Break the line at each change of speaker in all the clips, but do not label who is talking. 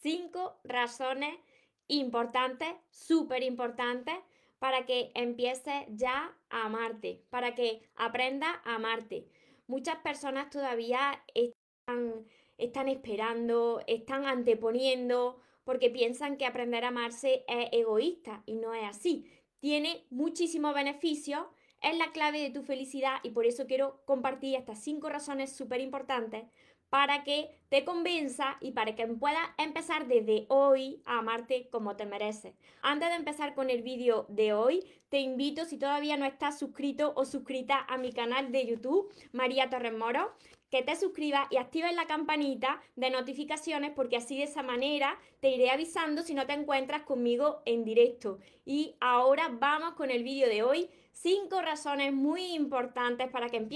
cinco razones importantes, súper importantes, para que empieces ya a amarte, para que aprendas a amarte. Muchas personas todavía están, esperando, están anteponiendo, porque piensan que aprender a amarse es egoísta y no es así. Tiene muchísimos beneficios, es la clave de tu felicidad y por eso quiero compartir estas cinco razones súper importantes para que te convenza y para que puedas empezar desde hoy a amarte como te mereces. Antes de empezar con el vídeo de hoy, te invito, si todavía no estás suscrito o suscrita a mi canal de YouTube, María Torres Moro, que te suscribas y actives la campanita de notificaciones porque así de esa manera te iré avisando si no te encuentras conmigo en directo. Y ahora vamos con el vídeo de hoy. Cinco razones muy importantes para que empieces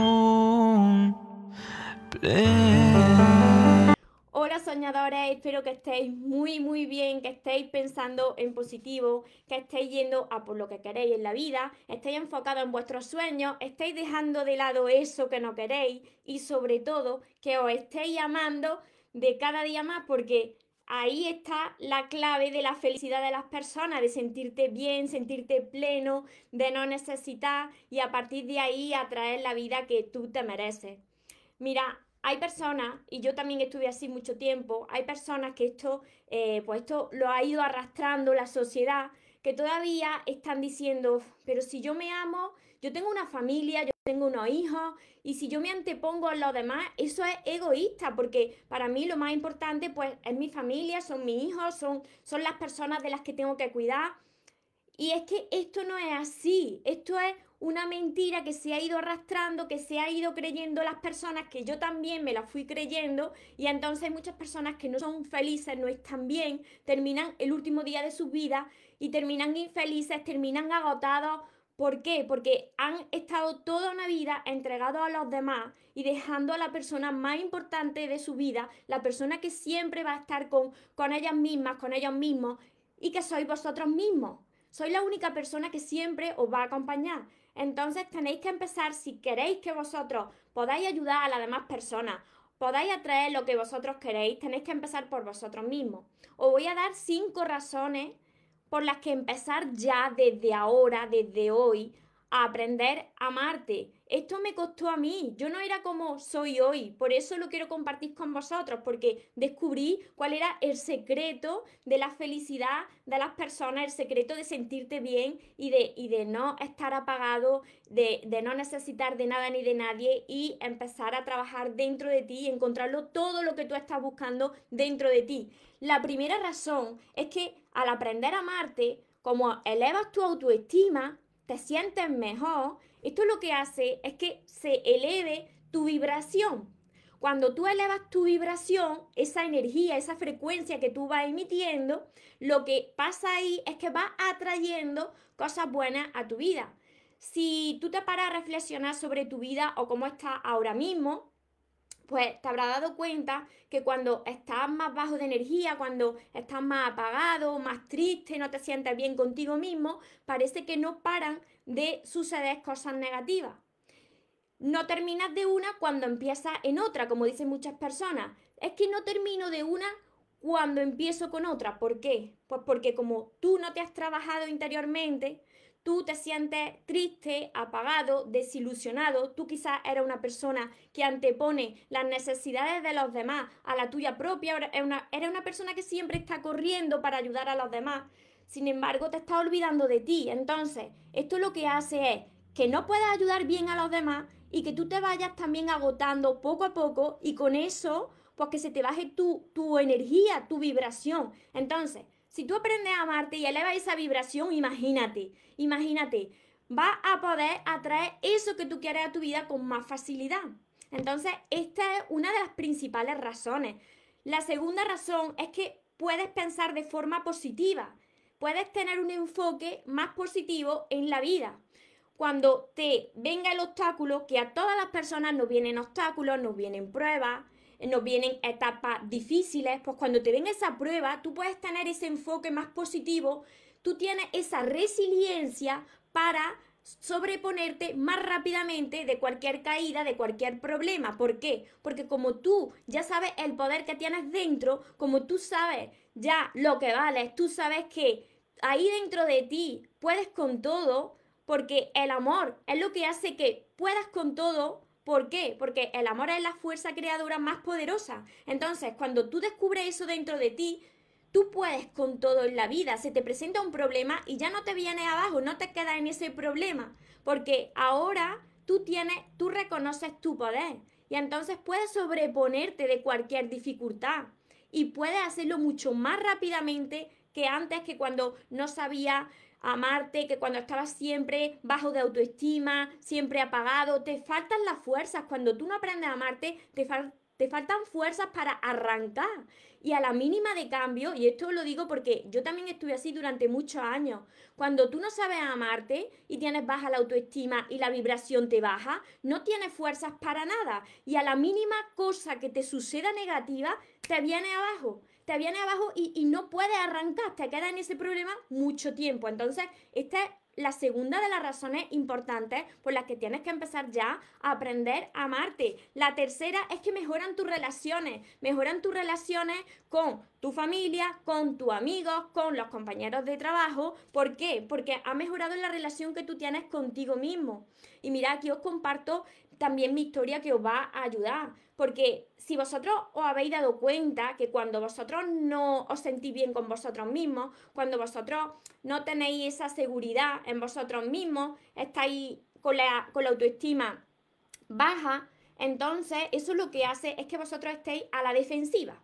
soñadores, espero que estéis muy muy bien, que estéis pensando en positivo, que estéis yendo a por lo que queréis en la vida, estéis enfocados en vuestros sueños, estéis dejando de lado eso que no queréis y sobre todo que os estéis amando de cada día más porque ahí está la clave de la felicidad de las personas, de sentirte bien, sentirte pleno, de no necesitar y a partir de ahí atraer la vida que tú te mereces. Mira, hay personas, y yo también estuve así mucho tiempo, hay personas que esto, eh, pues esto lo ha ido arrastrando la sociedad, que todavía están diciendo, pero si yo me amo, yo tengo una familia, yo tengo unos hijos, y si yo me antepongo a los demás, eso es egoísta, porque para mí lo más importante, pues, es mi familia, son mis hijos, son, son las personas de las que tengo que cuidar. Y es que esto no es así, esto es una mentira que se ha ido arrastrando, que se ha ido creyendo las personas, que yo también me la fui creyendo, y entonces muchas personas que no son felices, no están bien, terminan el último día de su vida y terminan infelices, terminan agotados. ¿Por qué? Porque han estado toda una vida entregados a los demás y dejando a la persona más importante de su vida, la persona que siempre va a estar con, con ellas mismas, con ellos mismos, y que sois vosotros mismos. Soy la única persona que siempre os va a acompañar. Entonces tenéis que empezar, si queréis que vosotros podáis ayudar a las demás personas, podáis atraer lo que vosotros queréis, tenéis que empezar por vosotros mismos. Os voy a dar cinco razones por las que empezar ya desde ahora, desde hoy, a aprender a amarte. Esto me costó a mí, yo no era como soy hoy, por eso lo quiero compartir con vosotros, porque descubrí cuál era el secreto de la felicidad de las personas, el secreto de sentirte bien y de, y de no estar apagado, de, de no necesitar de nada ni de nadie y empezar a trabajar dentro de ti y encontrarlo todo lo que tú estás buscando dentro de ti. La primera razón es que al aprender a amarte, como elevas tu autoestima, te sientes mejor, esto lo que hace es que se eleve tu vibración. Cuando tú elevas tu vibración, esa energía, esa frecuencia que tú vas emitiendo, lo que pasa ahí es que vas atrayendo cosas buenas a tu vida. Si tú te paras a reflexionar sobre tu vida o cómo estás ahora mismo, pues te habrás dado cuenta que cuando estás más bajo de energía, cuando estás más apagado, más triste, no te sientes bien contigo mismo, parece que no paran de suceder cosas negativas. No terminas de una cuando empiezas en otra, como dicen muchas personas. Es que no termino de una cuando empiezo con otra. ¿Por qué? Pues porque como tú no te has trabajado interiormente, tú te sientes triste, apagado, desilusionado, tú quizás eres una persona que antepone las necesidades de los demás a la tuya propia, eres una, una persona que siempre está corriendo para ayudar a los demás, sin embargo te estás olvidando de ti. Entonces, esto lo que hace es que no puedas ayudar bien a los demás y que tú te vayas también agotando poco a poco y con eso, pues que se te baje tu, tu energía, tu vibración. Entonces, si tú aprendes a amarte y elevas esa vibración, imagínate, imagínate, vas a poder atraer eso que tú quieres a tu vida con más facilidad. Entonces, esta es una de las principales razones. La segunda razón es que puedes pensar de forma positiva. Puedes tener un enfoque más positivo en la vida. Cuando te venga el obstáculo, que a todas las personas nos vienen obstáculos, nos vienen pruebas, nos vienen etapas difíciles, pues cuando te venga esa prueba, tú puedes tener ese enfoque más positivo, tú tienes esa resiliencia para sobreponerte más rápidamente de cualquier caída, de cualquier problema. ¿Por qué? Porque como tú ya sabes el poder que tienes dentro, como tú sabes ya lo que vales, tú sabes que ahí dentro de ti puedes con todo, porque el amor es lo que hace que puedas con todo. ¿Por qué? Porque el amor es la fuerza creadora más poderosa. Entonces, cuando tú descubres eso dentro de ti, Tú puedes con todo en la vida. Se te presenta un problema y ya no te vienes abajo, no te quedas en ese problema, porque ahora tú tienes, tú reconoces tu poder y entonces puedes sobreponerte de cualquier dificultad y puedes hacerlo mucho más rápidamente que antes, que cuando no sabía amarte, que cuando estabas siempre bajo de autoestima, siempre apagado, te faltan las fuerzas. Cuando tú no aprendes a amarte, te, te faltan fuerzas para arrancar. Y a la mínima de cambio, y esto lo digo porque yo también estuve así durante muchos años, cuando tú no sabes amarte y tienes baja la autoestima y la vibración te baja, no tienes fuerzas para nada. Y a la mínima cosa que te suceda negativa, te viene abajo. Te viene abajo y, no puedes arrancar, te quedas en ese problema mucho tiempo. Entonces, este es la segunda de las razones importantes por las que tienes que empezar ya a aprender a amarte. La tercera es que mejoran tus relaciones, mejoran tus relaciones con tu familia, con tus amigos, con los compañeros de trabajo. ¿Por qué? Porque ha mejorado la relación que tú tienes contigo mismo. Y mira, aquí os comparto también mi historia que os va a ayudar. Porque si vosotros os habéis dado cuenta que cuando vosotros no os sentís bien con vosotros mismos, cuando vosotros no tenéis esa seguridad en vosotros mismos, estáis con la, con la autoestima baja, entonces eso lo que hace es que vosotros estéis a la defensiva.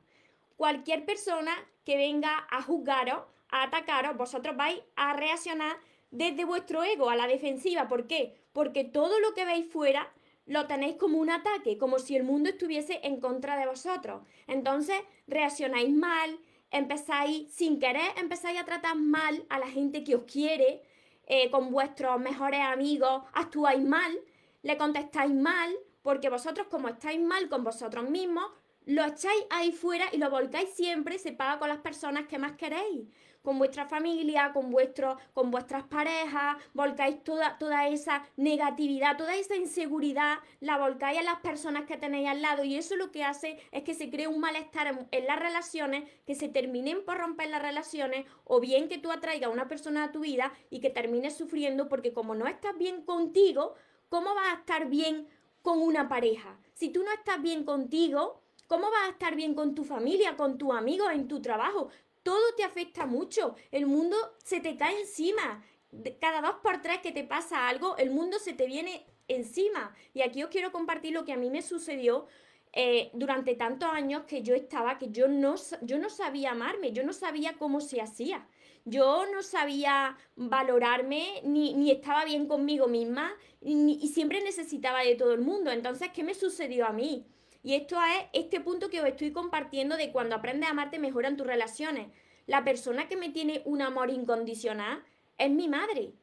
Cualquier persona que venga a juzgaros, a atacaros, vosotros vais a reaccionar desde vuestro ego, a la defensiva. ¿Por qué? Porque todo lo que veis fuera lo tenéis como un ataque, como si el mundo estuviese en contra de vosotros. Entonces reaccionáis mal, empezáis, sin querer, empezáis a tratar mal a la gente que os quiere, eh, con vuestros mejores amigos, actuáis mal, le contestáis mal, porque vosotros como estáis mal con vosotros mismos, lo echáis ahí fuera y lo volcáis siempre se paga con las personas que más queréis con vuestra familia, con, vuestro, con vuestras parejas, volcáis toda, toda esa negatividad, toda esa inseguridad, la volcáis a las personas que tenéis al lado y eso lo que hace es que se cree un malestar en, las relaciones, que se terminen por romper las relaciones o bien que tú atraigas a una persona a tu vida y que termines sufriendo porque como no estás bien contigo, ¿cómo vas a estar bien con una pareja? Si tú no estás bien contigo, ¿Cómo vas a estar bien con tu familia, con tus amigos, en tu trabajo? Todo te afecta mucho. El mundo se te cae encima. Cada dos por tres que te pasa algo, el mundo se te viene encima. Y aquí os quiero compartir lo que a mí me sucedió eh, durante tantos años que yo estaba, que yo no, yo no sabía amarme, yo no sabía cómo se hacía. Yo no sabía valorarme, ni, ni estaba bien conmigo misma, y siempre necesitaba de todo el mundo. Entonces, ¿qué me sucedió a mí? Y esto es este punto que os estoy compartiendo de cuando aprendes a amarte mejoran tus relaciones. La persona que me tiene un amor incondicional es mi madre.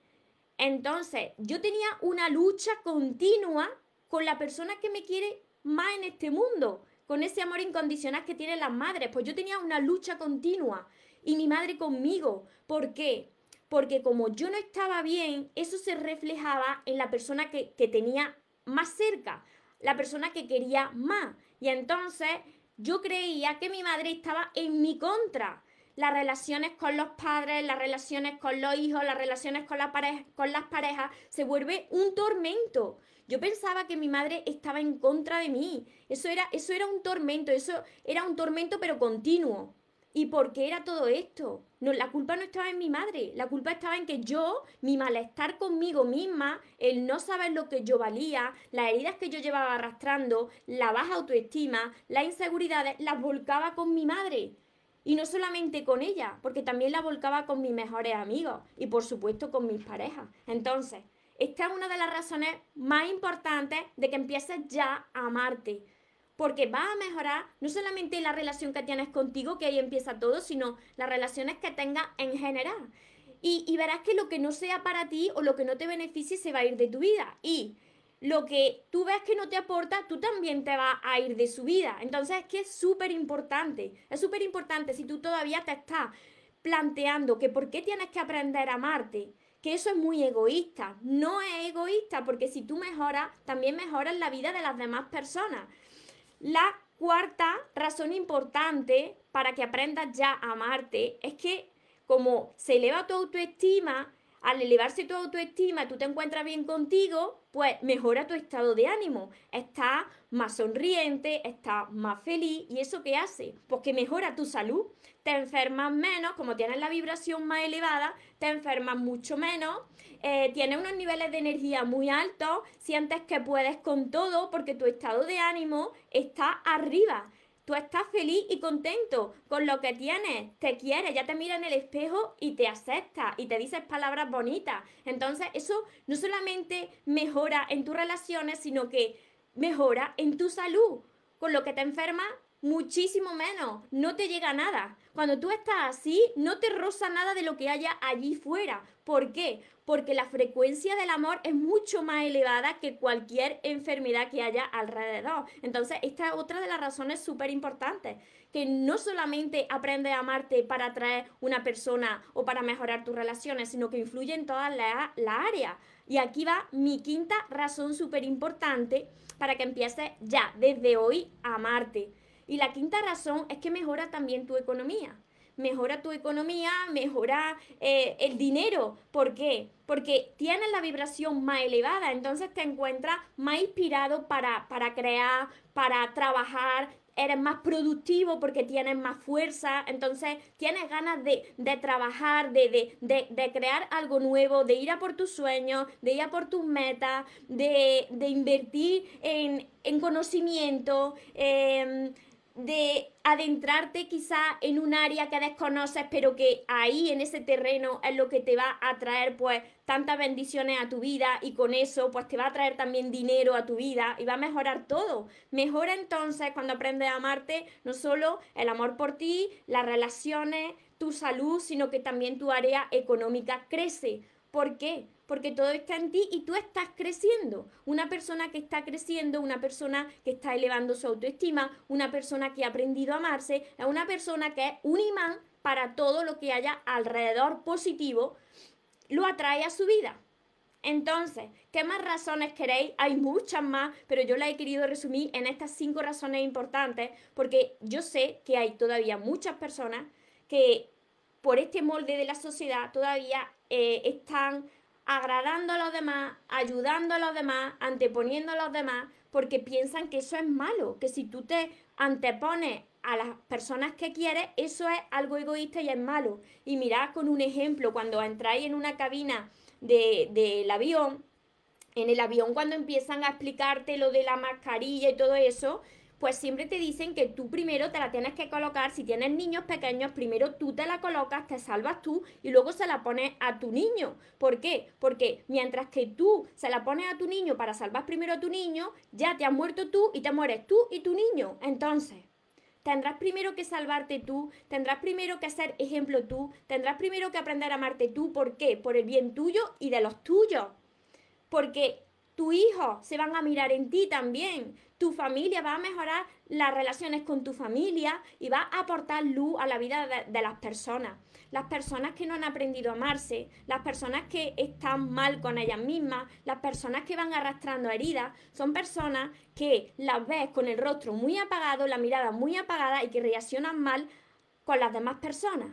Entonces, yo tenía una lucha continua con la persona que me quiere más en este mundo, con ese amor incondicional que tienen las madres. Pues yo tenía una lucha continua y mi madre conmigo. ¿Por qué? Porque como yo no estaba bien, eso se reflejaba en la persona que, que tenía más cerca la persona que quería más. Y entonces yo creía que mi madre estaba en mi contra. Las relaciones con los padres, las relaciones con los hijos, las relaciones con, la con las parejas, se vuelve un tormento. Yo pensaba que mi madre estaba en contra de mí. Eso era, eso era un tormento, eso era un tormento pero continuo. ¿Y por qué era todo esto? No, la culpa no estaba en mi madre, la culpa estaba en que yo, mi malestar conmigo misma, el no saber lo que yo valía, las heridas que yo llevaba arrastrando, la baja autoestima, las inseguridades, las volcaba con mi madre. Y no solamente con ella, porque también la volcaba con mis mejores amigos y por supuesto con mis parejas. Entonces, esta es una de las razones más importantes de que empieces ya a amarte. Porque va a mejorar no solamente la relación que tienes contigo, que ahí empieza todo, sino las relaciones que tengas en general. Y, y, verás que lo que no sea para ti o lo que no te beneficie se va a ir de tu vida. Y lo que tú ves que no te aporta, tú también te vas a ir de su vida. Entonces es que es súper importante. Es súper importante si tú todavía te estás planteando que por qué tienes que aprender a amarte, que eso es muy egoísta. No es egoísta porque si tú mejoras, también mejoras la vida de las demás personas. La cuarta razón importante para que aprendas ya a amarte es que como se eleva tu autoestima, al elevarse tu autoestima, tú te encuentras bien contigo, pues mejora tu estado de ánimo. Estás más sonriente, estás más feliz. ¿Y eso qué hace? Pues que mejora tu salud. Te enfermas menos, como tienes la vibración más elevada, te enfermas mucho menos, eh, tienes unos niveles de energía muy altos, sientes que puedes con todo porque tu estado de ánimo está arriba. Tú estás feliz y contento con lo que tienes, te quieres, ya te mira en el espejo y te acepta y te dices palabras bonitas. Entonces, eso no solamente mejora en tus relaciones, sino que mejora en tu salud. Con lo que te enfermas, muchísimo menos, no te llega nada. Cuando tú estás así, no te roza nada de lo que haya allí fuera. ¿Por qué? Porque la frecuencia del amor es mucho más elevada que cualquier enfermedad que haya alrededor. Entonces, esta es otra de las razones súper importantes, que no solamente aprende a amarte para atraer una persona o para mejorar tus relaciones, sino que influye en todas las la áreas. Y aquí va mi quinta razón súper importante para que empieces ya, desde hoy, a amarte. Y la quinta razón es que mejora también tu economía. Mejora tu economía, mejora eh, el dinero. ¿Por qué? Porque tienes la vibración más elevada, entonces te encuentras más inspirado para, para crear, para trabajar, eres más productivo porque tienes más fuerza, entonces tienes ganas de, trabajar, de, de, crear algo nuevo, de ir a por tus sueños, de ir a por tus metas, de, invertir en, en conocimiento. Eh, de adentrarte quizá en un área que desconoces, pero que ahí en ese terreno es lo que te va a traer pues tantas bendiciones a tu vida y con eso pues te va a traer también dinero a tu vida y va a mejorar todo. Mejora entonces cuando aprendes a amarte no solo el amor por ti, las relaciones, tu salud, sino que también tu área económica crece. ¿Por qué? porque todo está en ti y tú estás creciendo. Una persona que está creciendo, una persona que está elevando su autoestima, una persona que ha aprendido a amarse, es una persona que es un imán para todo lo que haya alrededor positivo, lo atrae a su vida. Entonces, ¿qué más razones queréis? Hay muchas más, pero yo las he querido resumir en estas cinco razones importantes, porque yo sé que hay todavía muchas personas que por este molde de la sociedad todavía eh, están agradando a los demás, ayudando a los demás, anteponiendo a los demás, porque piensan que eso es malo, que si tú te antepones a las personas que quieres, eso es algo egoísta y es malo. Y mirad con un ejemplo, cuando entráis en una cabina del de, avión, en el avión cuando empiezan a explicarte lo de la mascarilla y todo eso, pues siempre te dicen que tú primero te la tienes que colocar, si tienes niños pequeños, primero tú te la colocas, te salvas tú y luego se la pones a tu niño. ¿Por qué? Porque mientras que tú se la pones a tu niño para salvar primero a tu niño, ya te has muerto tú y te mueres tú y tu niño. Entonces, tendrás primero que salvarte tú, tendrás primero que ser ejemplo tú, tendrás primero que aprender a amarte tú. ¿Por qué? Por el bien tuyo y de los tuyos. Porque tu hijo se van a mirar en ti también tu familia, va a mejorar las relaciones con tu familia y va a aportar luz a la vida de, las personas. Las personas que no han aprendido a amarse, las personas que están mal con ellas mismas, las personas que van arrastrando heridas, son personas que las ves con el rostro muy apagado, la mirada muy apagada y que reaccionan mal con las demás personas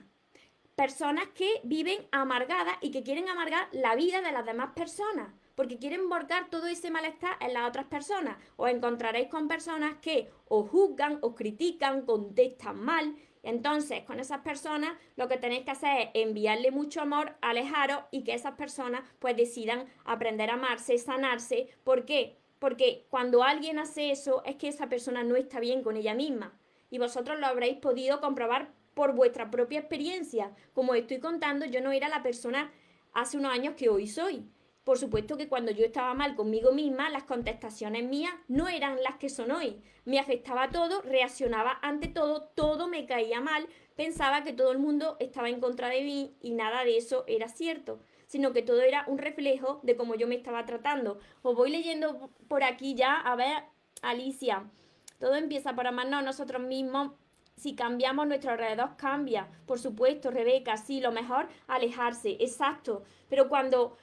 personas que viven amargadas y que quieren amargar la vida de las demás personas porque quieren volcar todo ese malestar en las otras personas. Os encontraréis con personas que os juzgan, os critican, contestan mal. Entonces, con esas personas lo que tenéis que hacer es enviarle mucho amor, alejaros y que esas personas pues decidan aprender a amarse, sanarse. ¿Por qué? Porque cuando alguien hace eso es que esa persona no está bien con ella misma. Y vosotros lo habréis podido comprobar por vuestra propia experiencia. Como estoy contando, yo no era la persona hace unos años que hoy soy. Por supuesto que cuando yo estaba mal conmigo misma, las contestaciones mías no eran las que son hoy. Me afectaba todo, reaccionaba ante todo, todo me caía mal, pensaba que todo el mundo estaba en contra de mí y nada de eso era cierto, sino que todo era un reflejo de cómo yo me estaba tratando. Os voy leyendo por aquí ya, a ver, Alicia, todo empieza por amarnos a nosotros mismos. Si cambiamos, nuestro alrededor cambia. Por supuesto, Rebeca, sí, lo mejor, alejarse, exacto. Pero cuando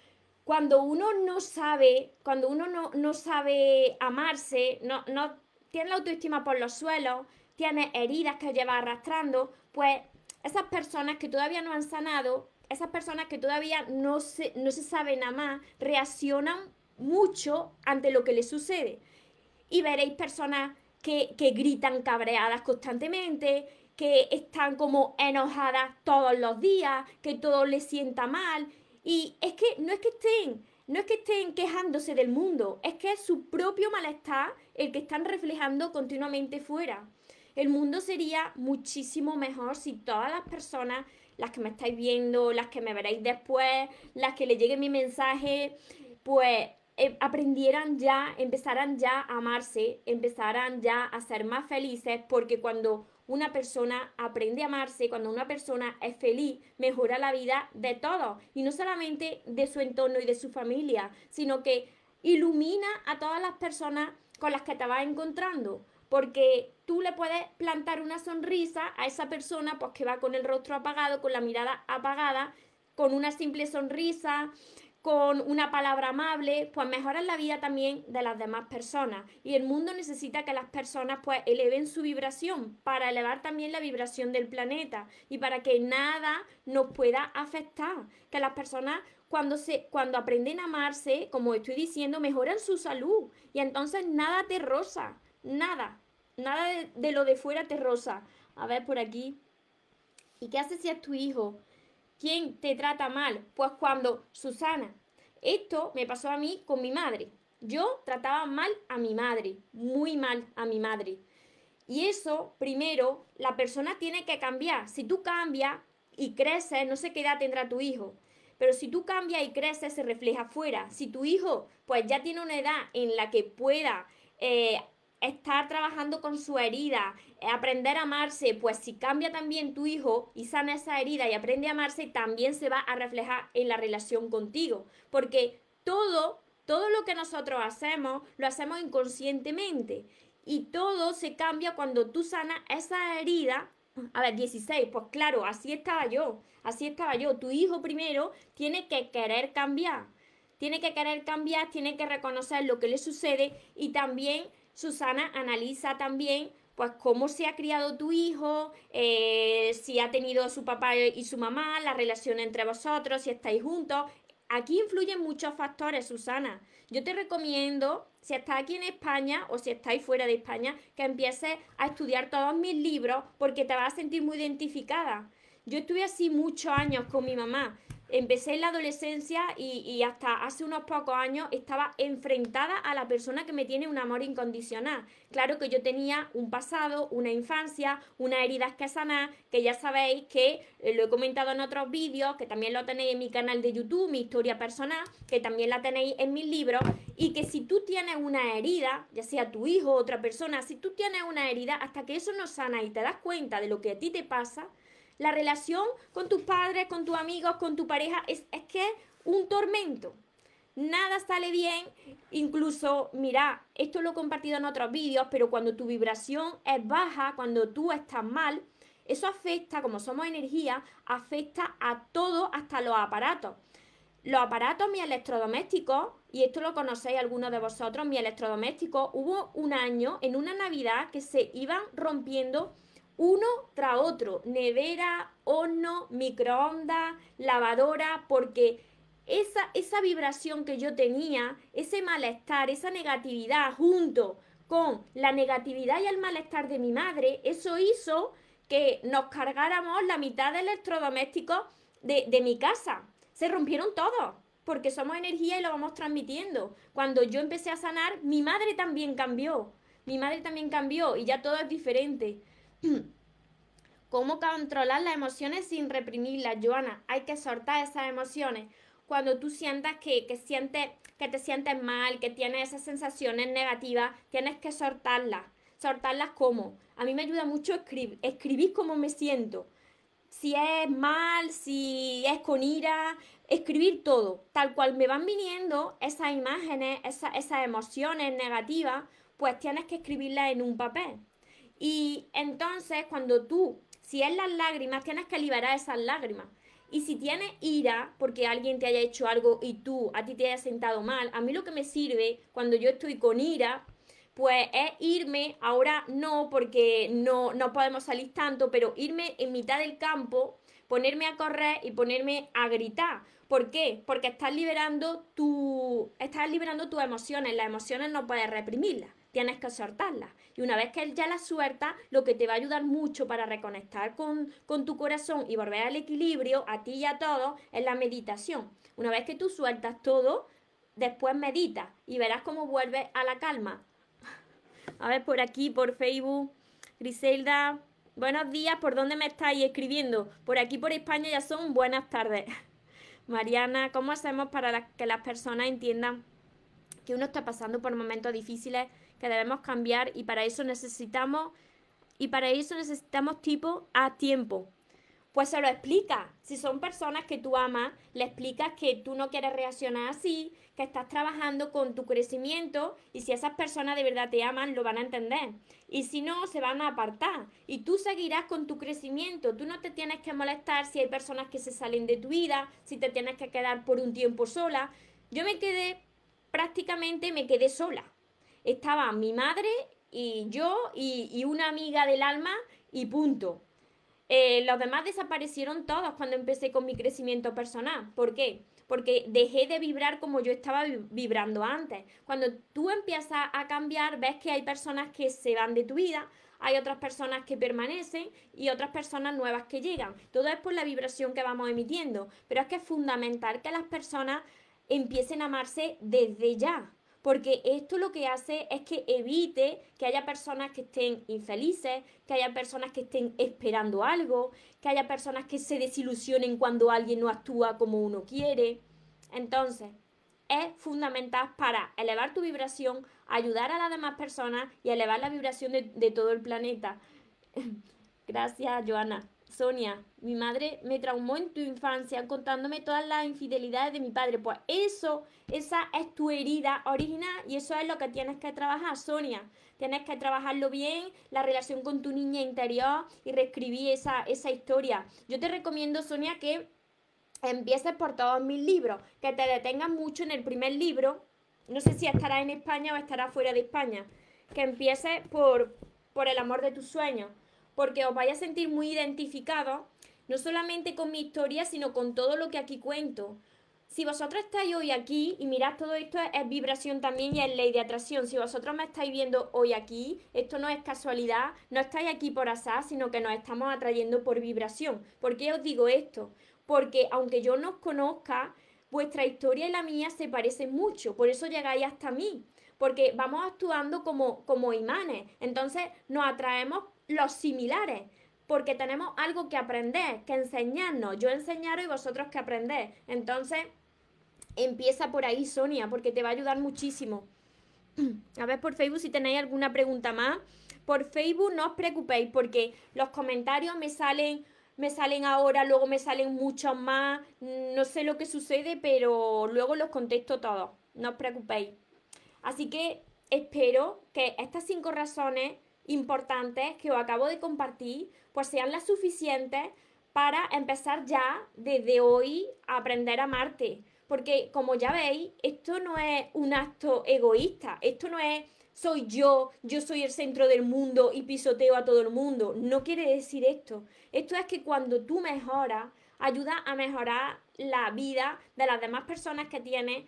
cuando uno no sabe, cuando uno no, sabe amarse, no, no tiene la autoestima por los suelos, tiene heridas que lleva arrastrando, pues esas personas que todavía no han sanado, esas personas que todavía no se, no se saben amar, reaccionan mucho ante lo que les sucede. Y veréis personas que, que gritan cabreadas constantemente, que están como enojadas todos los días, que todo les sienta mal y es que no es que estén, no es que estén quejándose del mundo, es que es su propio malestar el que están reflejando continuamente fuera. El mundo sería muchísimo mejor si todas las personas, las que me estáis viendo, las que me veréis después, las que le llegue mi mensaje, pues eh, aprendieran ya, empezaran ya a amarse, empezaran ya a ser más felices, porque cuando una persona aprende a amarse, cuando una persona es feliz, mejora la vida de todos y no solamente de su entorno y de su familia, sino que ilumina a todas las personas con las que te vas encontrando. Porque tú le puedes plantar una sonrisa a esa persona pues, que va con el rostro apagado, con la mirada apagada, con una simple sonrisa, con una palabra amable, pues mejoran la vida también de las demás personas. Y el mundo necesita que las personas pues eleven su vibración para elevar también la vibración del planeta y para que nada nos pueda afectar. Que las personas cuando, se, cuando aprenden a amarse, como estoy diciendo, mejoran su salud. Y entonces nada te rosa, nada, nada de, de lo de fuera te rosa. A ver por aquí. ¿Y qué haces si es tu hijo? ¿Quién te trata mal? Pues cuando Susana. Esto me pasó a mí con mi madre. Yo trataba mal a mi madre, muy mal a mi madre. Y eso, primero, la persona tiene que cambiar. Si tú cambias y creces, no sé qué edad tendrá tu hijo, pero si tú cambias y creces, se refleja afuera. Si tu hijo, pues ya tiene una edad en la que pueda eh, estar trabajando con su herida, eh, aprender a amarse, pues si cambia también tu hijo y sana esa herida y aprende a amarse, también se va a reflejar en la relación contigo, porque todo, todo lo que nosotros hacemos, lo hacemos inconscientemente y todo se cambia cuando tú sanas esa herida. A ver, 16, pues claro, así estaba yo, así estaba yo. Tu hijo primero tiene que querer cambiar, tiene que querer cambiar, tiene que reconocer lo que le sucede y también Susana analiza también pues cómo se ha criado tu hijo, eh, si ha tenido su papá y su mamá, la relación entre vosotros, si estáis juntos. Aquí influyen muchos factores, Susana. Yo te recomiendo, si estás aquí en España o si estáis fuera de España, que empieces a estudiar todos mis libros porque te vas a sentir muy identificada. Yo estuve así muchos años con mi mamá empecé en la adolescencia y, hasta hace unos pocos años estaba enfrentada a la persona que me tiene un amor incondicional. Claro que yo tenía un pasado, una infancia, una herida que sanar, que ya sabéis que eh, lo he comentado en otros vídeos, que también lo tenéis en mi canal de YouTube, mi historia personal, que también la tenéis en mis libros, y que si tú tienes una herida, ya sea tu hijo o otra persona, si tú tienes una herida, hasta que eso no sana y te das cuenta de lo que a ti te pasa, la relación con tus padres, con tus amigos, con tu pareja es, es que es un tormento. Nada sale bien, incluso, mira, esto lo he compartido en otros vídeos, pero cuando tu vibración es baja, cuando tú estás mal, eso afecta, como somos energía, afecta a todo, hasta los aparatos. Los aparatos, mi electrodomésticos, y esto lo conocéis algunos de vosotros, mi electrodoméstico, hubo un año, en una Navidad, que se iban rompiendo uno tras otro, nevera, horno, microondas, lavadora, porque esa, esa vibración que yo tenía, ese malestar, esa negatividad junto con la negatividad y el malestar de mi madre, eso hizo que nos cargáramos la mitad de electrodomésticos de, de mi casa. Se rompieron todos, porque somos energía y lo vamos transmitiendo. Cuando yo empecé a sanar, mi madre también cambió. Mi madre también cambió y ya todo es diferente. ¿Cómo controlar las emociones sin reprimirlas, Joana? Hay que soltar esas emociones. cuando tú sientas que, que, sientes, que te sientes mal, que tienes esas sensaciones negativas, tienes que soltarlas. ¿Soltarlas cómo? A mí me ayuda mucho escribir, escribir cómo me siento. Si es mal, si es con ira, escribir todo. Tal cual me van viniendo esas imágenes, esas emociones negativas, pues tienes que escribirlas en un papel. Y entonces cuando tú, si es las lágrimas, tienes que liberar esas lágrimas. Y si tienes ira porque alguien te haya hecho algo y tú, a ti te haya sentado mal, a mí lo que me sirve cuando yo estoy con ira, pues es irme, ahora no porque no, no podemos salir tanto, pero irme en mitad del campo, ponerme a correr y ponerme a gritar. ¿Por qué? Porque estás liberando tu, estás liberando tus emociones. Las emociones no puedes reprimirlas tienes que soltarla. Y una vez que él ya la suelta, lo que te va a ayudar mucho para reconectar con, con tu corazón y volver al equilibrio, a ti y a todos, es la meditación. Una vez que tú sueltas todo, después medita y verás cómo vuelves a la calma. A ver, por aquí, por Facebook, Griselda, buenos días, ¿por dónde me estáis escribiendo? Por aquí, por España, ya son buenas tardes. Mariana, ¿cómo hacemos para que las personas entiendan que uno está pasando por momentos difíciles que debemos cambiar y para eso necesitamos y para eso necesitamos tipo a tiempo. Pues se lo explica. Si son personas que tú amas, le explicas que tú no quieres reaccionar así, que estás trabajando con tu crecimiento y si esas personas de verdad te aman, lo van a entender. Y si no, se van a apartar. Y tú seguirás con tu crecimiento. Tú no te tienes que molestar si hay personas que se salen de tu vida, si te tienes que quedar por un tiempo sola. Yo me quedé, prácticamente me quedé sola estaba mi madre y yo y, una amiga del alma y punto. Eh, los demás desaparecieron todos cuando empecé con mi crecimiento personal. ¿Por qué? Porque dejé de vibrar como yo estaba vibrando antes. Cuando tú empiezas a cambiar, ves que hay personas que se van de tu vida, hay otras personas que permanecen y otras personas nuevas que llegan. Todo es por la vibración que vamos emitiendo. Pero es que es fundamental que las personas empiecen a amarse desde ya porque esto lo que hace es que evite que haya personas que estén infelices, que haya personas que estén esperando algo, que haya personas que se desilusionen cuando alguien no actúa como uno quiere. Entonces, es fundamental para elevar tu vibración, ayudar a las demás personas y elevar la vibración de, todo el planeta. Gracias, Joana. Sonia, mi madre me traumó en tu infancia contándome todas las infidelidades de mi padre. Pues eso, esa es tu herida original y eso es lo que tienes que trabajar, Sonia. Tienes que trabajarlo bien, la relación con tu niña interior y reescribir esa, esa historia. Yo te recomiendo, Sonia, que empieces por todos mis libros, que te detengas mucho en el primer libro. No sé si estará en España o estará fuera de España. Que empieces por, por el amor de tus sueños porque os vais a sentir muy identificados, no solamente con mi historia, sino con todo lo que aquí cuento. Si vosotros estáis hoy aquí y mirad todo esto es, vibración también y es ley de atracción. Si vosotros me estáis viendo hoy aquí, esto no es casualidad, no estáis aquí por azar, sino que nos estamos atrayendo por vibración. ¿Por qué os digo esto? Porque aunque yo no conozca, vuestra historia y la mía se parecen mucho, por eso llegáis hasta mí, porque vamos actuando como, como imanes, entonces nos atraemos los similares, porque tenemos algo que aprender, que enseñarnos. Yo enseñaros y vosotros que aprender. Entonces, empieza por ahí, Sonia, porque te va a ayudar muchísimo. A ver por Facebook si tenéis alguna pregunta más. Por Facebook no os preocupéis porque los comentarios me salen me salen ahora, luego me salen muchos más, no sé lo que sucede, pero luego los contesto todos, no os preocupéis. Así que espero que estas cinco razones importantes que os acabo de compartir, pues sean las suficientes para empezar ya desde hoy a aprender a amarte. Porque como ya veis, esto no es un acto egoísta, esto no es soy yo, yo soy el centro del mundo y pisoteo a todo el mundo. No quiere decir esto. Esto es que cuando tú mejoras, ayuda a mejorar la vida de las demás personas que tienes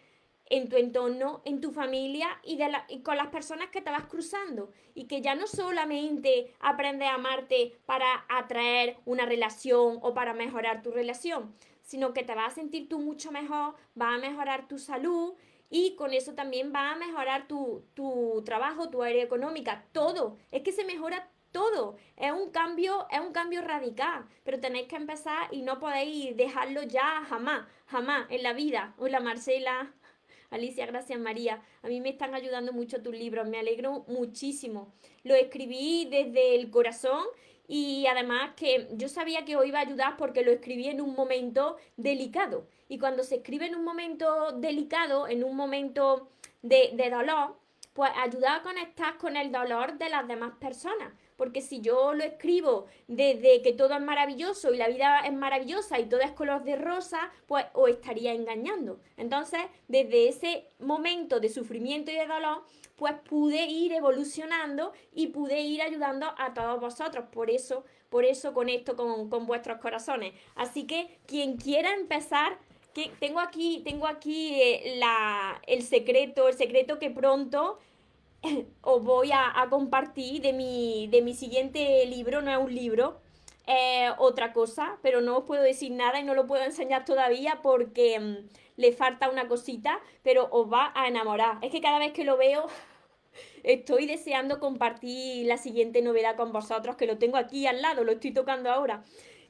en tu entorno, en tu familia y, de con las personas que te vas cruzando. Y que ya no solamente aprendes a amarte para atraer una relación o para mejorar tu relación, sino que te vas a sentir tú mucho mejor, va a mejorar tu salud y con eso también va a mejorar tu, tu trabajo, tu área económica, todo. Es que se mejora todo. Es un cambio, es un cambio radical, pero tenéis que empezar y no podéis dejarlo ya jamás, jamás en la vida. Hola Marcela, Alicia, gracias María. A mí me están ayudando mucho tus libros, me alegro muchísimo. Lo escribí desde el corazón y además que yo sabía que os iba a ayudar porque lo escribí en un momento delicado. Y cuando se escribe en un momento delicado, en un momento de, de dolor, pues ayuda a conectar con el dolor de las demás personas. Porque si yo lo escribo desde que todo es maravilloso y la vida es maravillosa y todo es color de rosa, pues os estaría engañando. Entonces, desde ese momento de sufrimiento y de dolor, pues pude ir evolucionando y pude ir ayudando a todos vosotros. Por eso, por eso conecto con, con vuestros corazones. Así que quien quiera empezar que tengo aquí, tengo aquí eh, la, el secreto, el secreto que pronto os voy a, compartir de mi, de mi siguiente libro, no es un libro, es otra cosa, pero no os puedo decir nada y no lo puedo enseñar todavía porque mm, le falta una cosita, pero os va a enamorar. Es que cada vez que lo veo estoy deseando compartir la siguiente novedad con vosotros, que lo tengo aquí al lado, lo estoy tocando ahora.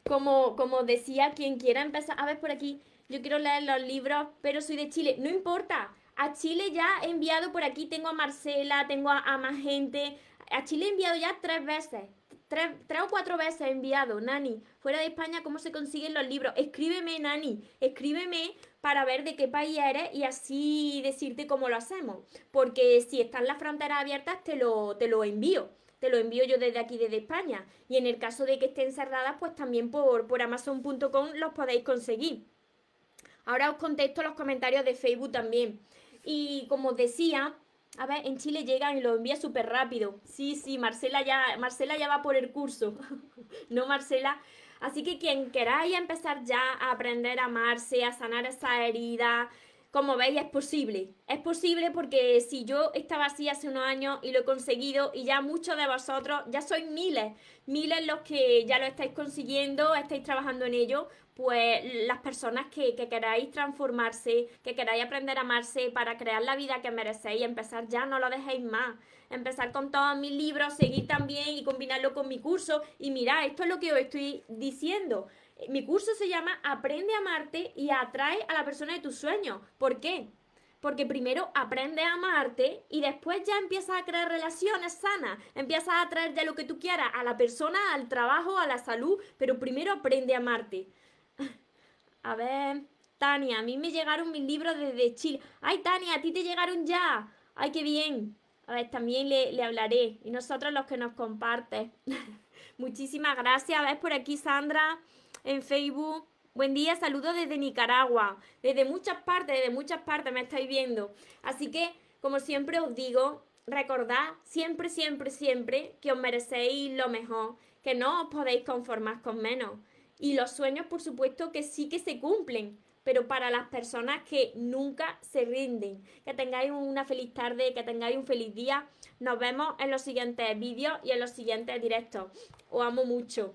Como, como decía, quien quiera empezar, a ver por aquí, yo quiero leer los libros, pero soy de Chile. No importa, a Chile ya he enviado por aquí, tengo a Marcela, tengo a, más gente. A Chile he enviado ya tres veces. Tres, tres, o cuatro veces he enviado, Nani, fuera de España, ¿cómo se consiguen los libros? Escríbeme, Nani, escríbeme para ver de qué país eres y así decirte cómo lo hacemos. Porque si están las fronteras abiertas, te lo, te lo envío. Te lo envío yo desde aquí, desde España. Y en el caso de que estén cerradas, pues también por, por amazon.com los podéis conseguir. Ahora os contesto los comentarios de Facebook también. Y como decía, a ver, en Chile llegan y lo envía súper rápido. Sí, sí, Marcela ya, Marcela ya va por el curso. no, Marcela. Así que quien queráis empezar ya a aprender a amarse, a sanar esa herida, como veis, es posible. Es posible porque si yo estaba así hace unos años y lo he conseguido y ya muchos de vosotros, ya sois miles, miles los que ya lo estáis consiguiendo, estáis trabajando en ello, pues las personas que, que, queráis transformarse, que queráis aprender a amarse para crear la vida que merecéis, empezar ya, no lo dejéis más. Empezar con todos mis libros, seguir también y combinarlo con mi curso. Y mirad, esto es lo que os estoy diciendo. Mi curso se llama Aprende a amarte y atrae a la persona de tus sueños. ¿Por qué? Porque primero aprende a amarte y después ya empiezas a crear relaciones sanas. Empiezas a atraer ya lo que tú quieras a la persona, al trabajo, a la salud, pero primero aprende a amarte. A ver, Tania, a mí me llegaron mis libros desde Chile. Ay, Tania, a ti te llegaron ya. Ay, qué bien. A ver, también le, le hablaré. Y nosotros los que nos comparten. Muchísimas gracias. A ver, por aquí Sandra en Facebook. Buen día, saludos desde Nicaragua. Desde muchas partes, desde muchas partes me estáis viendo. Así que, como siempre os digo, recordad siempre, siempre, siempre que os merecéis lo mejor, que no os podéis conformar con menos. Y los sueños, por supuesto, que sí que se cumplen, pero para las personas que nunca se rinden. Que tengáis una feliz tarde, que tengáis un feliz día. Nos vemos en los siguientes vídeos y en los siguientes directos. Os amo mucho.